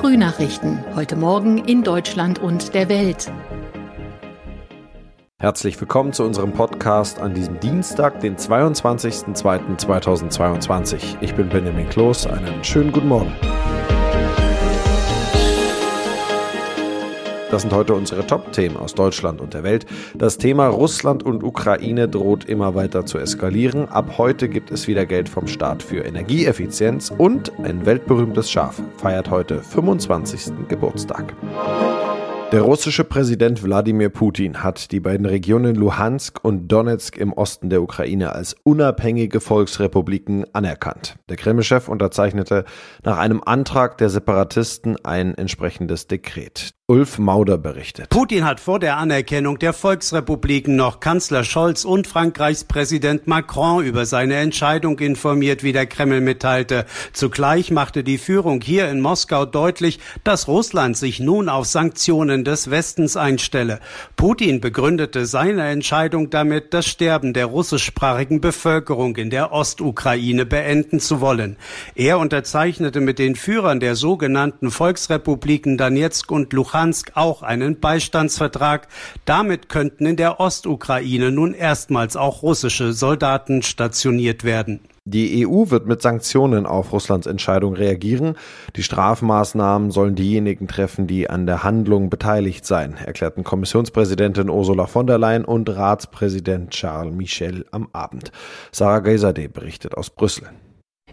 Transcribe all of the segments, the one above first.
Frühnachrichten. Heute Morgen in Deutschland und der Welt. Herzlich willkommen zu unserem Podcast an diesem Dienstag, den 22.02.2022. Ich bin Benjamin Kloß. Einen schönen guten Morgen. Das sind heute unsere Top-Themen aus Deutschland und der Welt. Das Thema Russland und Ukraine droht immer weiter zu eskalieren. Ab heute gibt es wieder Geld vom Staat für Energieeffizienz und ein weltberühmtes Schaf feiert heute 25. Geburtstag. Der russische Präsident Wladimir Putin hat die beiden Regionen Luhansk und Donetsk im Osten der Ukraine als unabhängige Volksrepubliken anerkannt. Der Kreml-Chef unterzeichnete nach einem Antrag der Separatisten ein entsprechendes Dekret. Ulf Mauder berichtet. Putin hat vor der Anerkennung der Volksrepubliken noch Kanzler Scholz und Frankreichs Präsident Macron über seine Entscheidung informiert, wie der Kreml mitteilte. Zugleich machte die Führung hier in Moskau deutlich, dass Russland sich nun auf Sanktionen des Westens einstelle. Putin begründete seine Entscheidung damit, das Sterben der russischsprachigen Bevölkerung in der Ostukraine beenden zu wollen. Er unterzeichnete mit den Führern der sogenannten Volksrepubliken Donetsk und Luhansk Luhansk auch einen Beistandsvertrag. Damit könnten in der Ostukraine nun erstmals auch russische Soldaten stationiert werden. Die EU wird mit Sanktionen auf Russlands Entscheidung reagieren. Die Strafmaßnahmen sollen diejenigen treffen, die an der Handlung beteiligt seien, erklärten Kommissionspräsidentin Ursula von der Leyen und Ratspräsident Charles Michel am Abend. Sarah Geiserde berichtet aus Brüssel.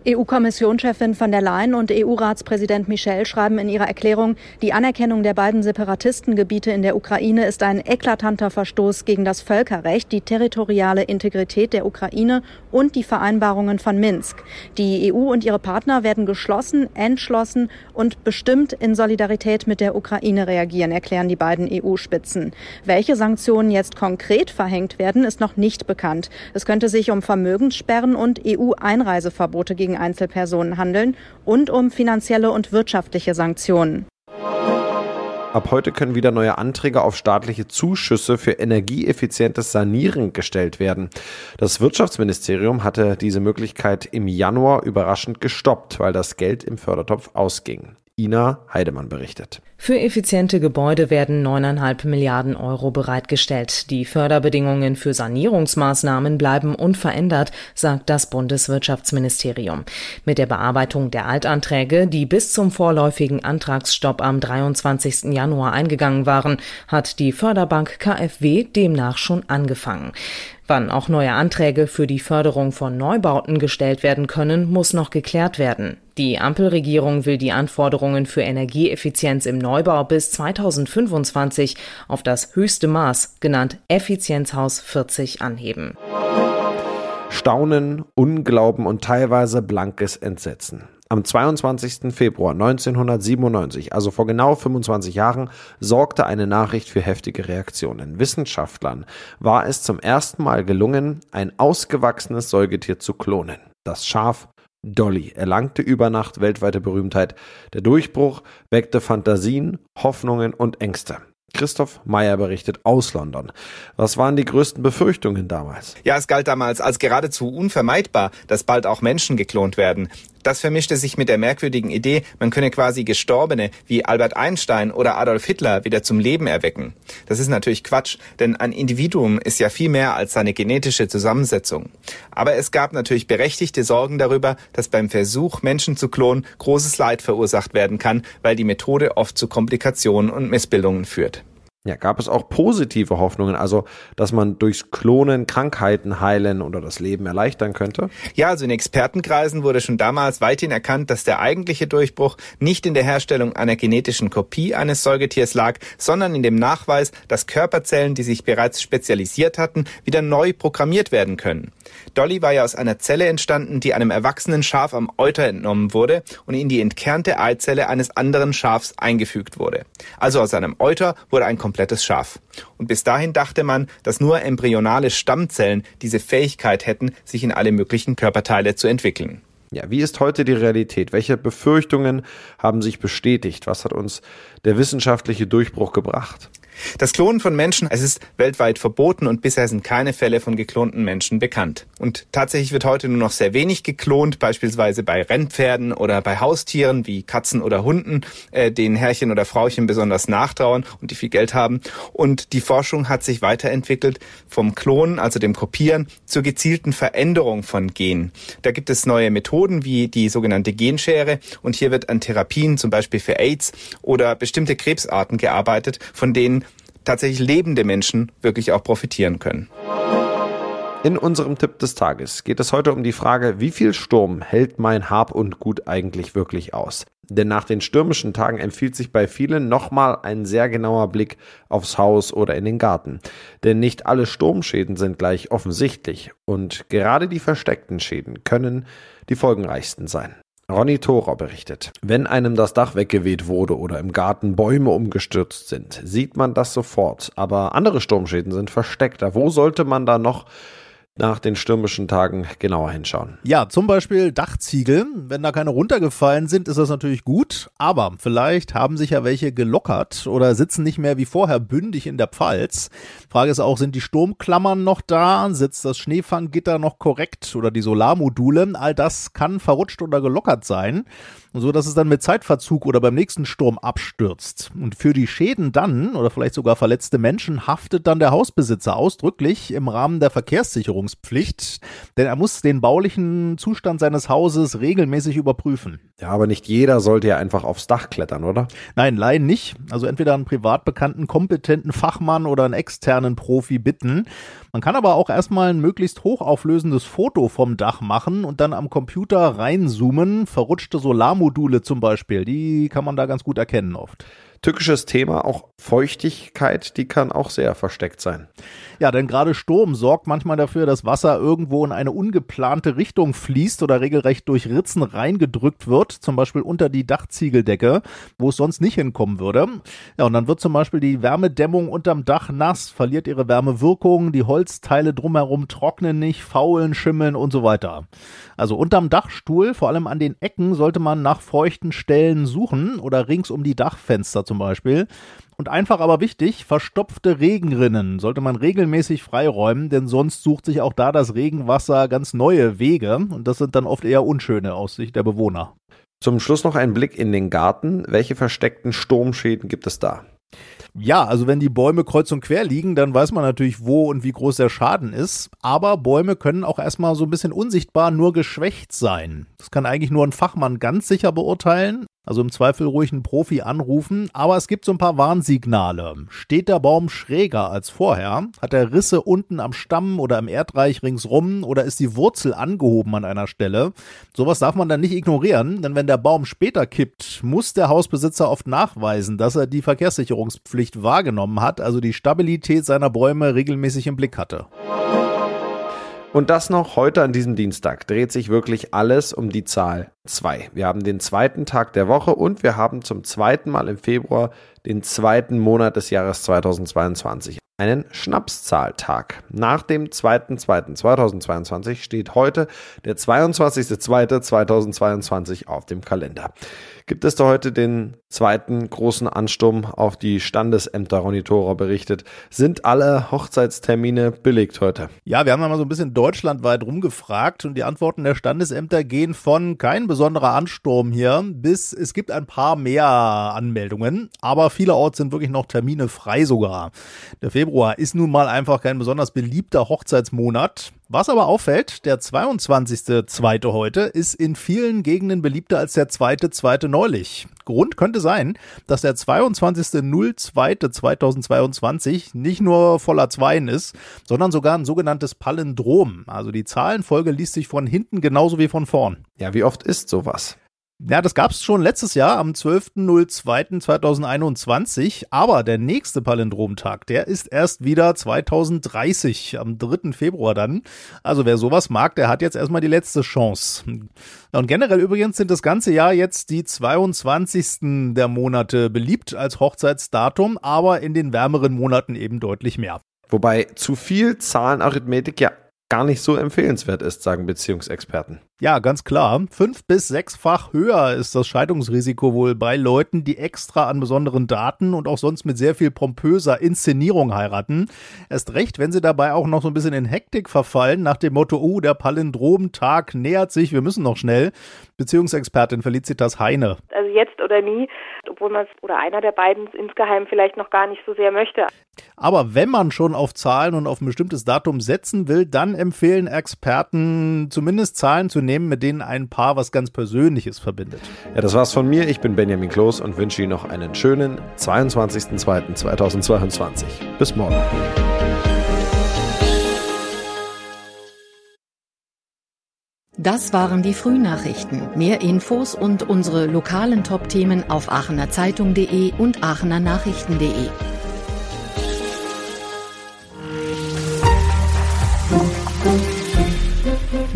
EU-Kommissionschefin von der Leyen und EU-Ratspräsident Michel schreiben in ihrer Erklärung, die Anerkennung der beiden Separatistengebiete in der Ukraine ist ein eklatanter Verstoß gegen das Völkerrecht, die territoriale Integrität der Ukraine und die Vereinbarungen von Minsk. Die EU und ihre Partner werden geschlossen, entschlossen und bestimmt in Solidarität mit der Ukraine reagieren, erklären die beiden EU-Spitzen. Welche Sanktionen jetzt konkret verhängt werden, ist noch nicht bekannt. Es könnte sich um Vermögenssperren und EU-Einreiseverbote gegen Einzelpersonen handeln und um finanzielle und wirtschaftliche Sanktionen. Ab heute können wieder neue Anträge auf staatliche Zuschüsse für energieeffizientes Sanieren gestellt werden. Das Wirtschaftsministerium hatte diese Möglichkeit im Januar überraschend gestoppt, weil das Geld im Fördertopf ausging. Ina Heidemann berichtet. Für effiziente Gebäude werden 9,5 Milliarden Euro bereitgestellt. Die Förderbedingungen für Sanierungsmaßnahmen bleiben unverändert, sagt das Bundeswirtschaftsministerium. Mit der Bearbeitung der Altanträge, die bis zum vorläufigen Antragsstopp am 23. Januar eingegangen waren, hat die Förderbank KfW demnach schon angefangen. Wann auch neue Anträge für die Förderung von Neubauten gestellt werden können, muss noch geklärt werden. Die Ampelregierung will die Anforderungen für Energieeffizienz im Neubau bis 2025 auf das höchste Maß, genannt Effizienzhaus 40, anheben. Staunen, Unglauben und teilweise blankes Entsetzen. Am 22. Februar 1997, also vor genau 25 Jahren, sorgte eine Nachricht für heftige Reaktionen. Wissenschaftlern war es zum ersten Mal gelungen, ein ausgewachsenes Säugetier zu klonen. Das Schaf Dolly erlangte über Nacht weltweite Berühmtheit. Der Durchbruch weckte Fantasien, Hoffnungen und Ängste. Christoph Meyer berichtet aus London. Was waren die größten Befürchtungen damals? Ja, es galt damals als geradezu unvermeidbar, dass bald auch Menschen geklont werden. Das vermischte sich mit der merkwürdigen Idee, man könne quasi Gestorbene wie Albert Einstein oder Adolf Hitler wieder zum Leben erwecken. Das ist natürlich Quatsch, denn ein Individuum ist ja viel mehr als seine genetische Zusammensetzung. Aber es gab natürlich berechtigte Sorgen darüber, dass beim Versuch, Menschen zu klonen, großes Leid verursacht werden kann, weil die Methode oft zu Komplikationen und Missbildungen führt. Ja, gab es auch positive Hoffnungen, also dass man durchs Klonen Krankheiten heilen oder das Leben erleichtern könnte? Ja, also in Expertenkreisen wurde schon damals weithin erkannt, dass der eigentliche Durchbruch nicht in der Herstellung einer genetischen Kopie eines Säugetiers lag, sondern in dem Nachweis, dass Körperzellen, die sich bereits spezialisiert hatten, wieder neu programmiert werden können. Dolly war ja aus einer Zelle entstanden, die einem erwachsenen Schaf am Euter entnommen wurde und in die entkernte Eizelle eines anderen Schafs eingefügt wurde. Also aus einem Euter wurde ein komplettes Schaf. Und bis dahin dachte man, dass nur embryonale Stammzellen diese Fähigkeit hätten, sich in alle möglichen Körperteile zu entwickeln. Ja, wie ist heute die Realität? Welche Befürchtungen haben sich bestätigt? Was hat uns der wissenschaftliche Durchbruch gebracht? Das Klonen von Menschen, es ist weltweit verboten und bisher sind keine Fälle von geklonten Menschen bekannt. Und tatsächlich wird heute nur noch sehr wenig geklont, beispielsweise bei Rennpferden oder bei Haustieren wie Katzen oder Hunden, äh, denen Herrchen oder Frauchen besonders nachtrauern und die viel Geld haben. Und die Forschung hat sich weiterentwickelt vom Klonen, also dem Kopieren, zur gezielten Veränderung von Genen. Da gibt es neue Methoden wie die sogenannte Genschere und hier wird an Therapien, zum Beispiel für AIDS oder bestimmte Krebsarten gearbeitet, von denen tatsächlich lebende Menschen wirklich auch profitieren können. In unserem Tipp des Tages geht es heute um die Frage, wie viel Sturm hält mein Hab und Gut eigentlich wirklich aus? Denn nach den stürmischen Tagen empfiehlt sich bei vielen nochmal ein sehr genauer Blick aufs Haus oder in den Garten. Denn nicht alle Sturmschäden sind gleich offensichtlich und gerade die versteckten Schäden können die folgenreichsten sein. Ronny Thorer berichtet, wenn einem das Dach weggeweht wurde oder im Garten Bäume umgestürzt sind, sieht man das sofort. Aber andere Sturmschäden sind versteckter. Wo sollte man da noch nach den stürmischen Tagen genauer hinschauen. Ja, zum Beispiel Dachziegel. Wenn da keine runtergefallen sind, ist das natürlich gut. Aber vielleicht haben sich ja welche gelockert oder sitzen nicht mehr wie vorher bündig in der Pfalz. Frage ist auch, sind die Sturmklammern noch da? Sitzt das Schneefanggitter noch korrekt oder die Solarmodule? All das kann verrutscht oder gelockert sein so dass es dann mit Zeitverzug oder beim nächsten Sturm abstürzt. Und für die Schäden dann oder vielleicht sogar verletzte Menschen haftet dann der Hausbesitzer ausdrücklich im Rahmen der Verkehrssicherungspflicht, denn er muss den baulichen Zustand seines Hauses regelmäßig überprüfen. Ja, aber nicht jeder sollte ja einfach aufs Dach klettern, oder? Nein, Laien nicht. Also entweder einen privat bekannten, kompetenten Fachmann oder einen externen Profi bitten. Man kann aber auch erstmal ein möglichst hochauflösendes Foto vom Dach machen und dann am Computer reinzoomen. Verrutschte Solarmodule zum Beispiel, die kann man da ganz gut erkennen oft. Tückisches Thema, auch Feuchtigkeit, die kann auch sehr versteckt sein. Ja, denn gerade Sturm sorgt manchmal dafür, dass Wasser irgendwo in eine ungeplante Richtung fließt oder regelrecht durch Ritzen reingedrückt wird, zum Beispiel unter die Dachziegeldecke, wo es sonst nicht hinkommen würde. Ja, und dann wird zum Beispiel die Wärmedämmung unterm Dach nass, verliert ihre Wärmewirkung, die Holzteile drumherum trocknen nicht, faulen, schimmeln und so weiter. Also unterm Dachstuhl, vor allem an den Ecken, sollte man nach feuchten Stellen suchen oder rings um die Dachfenster zum Beispiel. Und einfach aber wichtig, verstopfte Regenrinnen sollte man regelmäßig freiräumen, denn sonst sucht sich auch da das Regenwasser ganz neue Wege und das sind dann oft eher unschöne aus Sicht der Bewohner. Zum Schluss noch ein Blick in den Garten. Welche versteckten Sturmschäden gibt es da? Ja, also wenn die Bäume kreuz und quer liegen, dann weiß man natürlich, wo und wie groß der Schaden ist. Aber Bäume können auch erstmal so ein bisschen unsichtbar nur geschwächt sein. Das kann eigentlich nur ein Fachmann ganz sicher beurteilen. Also im Zweifel ruhig einen Profi anrufen, aber es gibt so ein paar Warnsignale. Steht der Baum schräger als vorher? Hat er Risse unten am Stamm oder im Erdreich ringsrum oder ist die Wurzel angehoben an einer Stelle? Sowas darf man dann nicht ignorieren, denn wenn der Baum später kippt, muss der Hausbesitzer oft nachweisen, dass er die Verkehrssicherungspflicht wahrgenommen hat, also die Stabilität seiner Bäume regelmäßig im Blick hatte. Und das noch heute an diesem Dienstag dreht sich wirklich alles um die Zahl 2. Wir haben den zweiten Tag der Woche und wir haben zum zweiten Mal im Februar den zweiten Monat des Jahres 2022 einen Schnapszahltag. Nach dem 2.2.2022 steht heute der 22.2.2022 auf dem Kalender. Gibt es da heute den zweiten großen Ansturm auf die Standesämter, Ronitorer berichtet. Sind alle Hochzeitstermine belegt heute? Ja, wir haben mal so ein bisschen deutschlandweit rumgefragt und die Antworten der Standesämter gehen von kein besonderer Ansturm hier bis es gibt ein paar mehr Anmeldungen, aber vielerorts sind wirklich noch Termine frei sogar. Der Februar ist nun mal einfach kein besonders beliebter Hochzeitsmonat. Was aber auffällt, der 22.2. heute ist in vielen Gegenden beliebter als der zweite, zweite neulich. Grund könnte sein, dass der 22.02.2022 nicht nur voller Zweien ist, sondern sogar ein sogenanntes Palindrom. Also die Zahlenfolge liest sich von hinten genauso wie von vorn. Ja, wie oft ist sowas? Ja, das gab es schon letztes Jahr am 12.02.2021, aber der nächste Palindromtag, der ist erst wieder 2030, am 3. Februar dann. Also wer sowas mag, der hat jetzt erstmal die letzte Chance. Und generell übrigens sind das ganze Jahr jetzt die 22. der Monate beliebt als Hochzeitsdatum, aber in den wärmeren Monaten eben deutlich mehr. Wobei zu viel Zahlenarithmetik ja gar nicht so empfehlenswert ist, sagen Beziehungsexperten. Ja, ganz klar. Fünf- bis sechsfach höher ist das Scheidungsrisiko wohl bei Leuten, die extra an besonderen Daten und auch sonst mit sehr viel pompöser Inszenierung heiraten. Erst recht, wenn sie dabei auch noch so ein bisschen in Hektik verfallen, nach dem Motto, oh, der Palindromtag nähert sich, wir müssen noch schnell. Beziehungsexpertin Felicitas Heine. Also jetzt oder nie, obwohl man es oder einer der beiden insgeheim vielleicht noch gar nicht so sehr möchte. Aber wenn man schon auf Zahlen und auf ein bestimmtes Datum setzen will, dann empfehlen Experten zumindest Zahlen zu nehmen, mit denen ein Paar was ganz Persönliches verbindet. Ja, das war's von mir. Ich bin Benjamin Kloß und wünsche Ihnen noch einen schönen 22.02.2022. Bis morgen. Das waren die Frühnachrichten. Mehr Infos und unsere lokalen Top-Themen auf aachenerzeitung.de und aachenernachrichten.de.